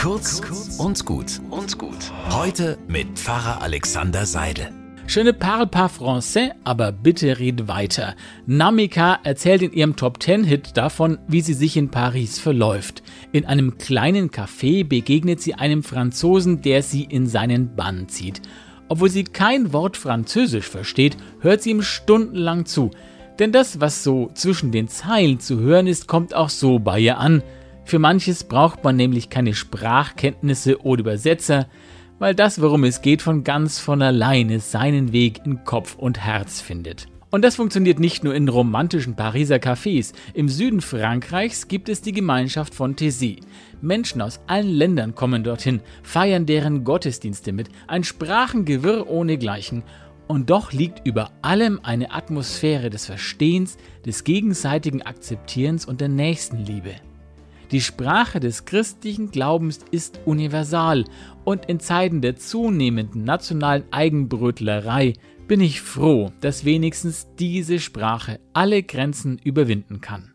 Kurz und gut und gut. Heute mit Pfarrer Alexander Seidel. Schöne parle pas français, aber bitte red weiter. Namika erzählt in ihrem Top 10 Hit davon, wie sie sich in Paris verläuft. In einem kleinen Café begegnet sie einem Franzosen, der sie in seinen Bann zieht. Obwohl sie kein Wort Französisch versteht, hört sie ihm stundenlang zu. Denn das, was so zwischen den Zeilen zu hören ist, kommt auch so bei ihr an. Für manches braucht man nämlich keine Sprachkenntnisse oder Übersetzer, weil das, worum es geht, von ganz von alleine seinen Weg in Kopf und Herz findet. Und das funktioniert nicht nur in romantischen Pariser Cafés. Im Süden Frankreichs gibt es die Gemeinschaft von Thésy. Menschen aus allen Ländern kommen dorthin, feiern deren Gottesdienste mit, ein Sprachengewirr ohnegleichen. Und doch liegt über allem eine Atmosphäre des Verstehens, des gegenseitigen Akzeptierens und der Nächstenliebe. Die Sprache des christlichen Glaubens ist universal und in Zeiten der zunehmenden nationalen Eigenbrötlerei bin ich froh, dass wenigstens diese Sprache alle Grenzen überwinden kann.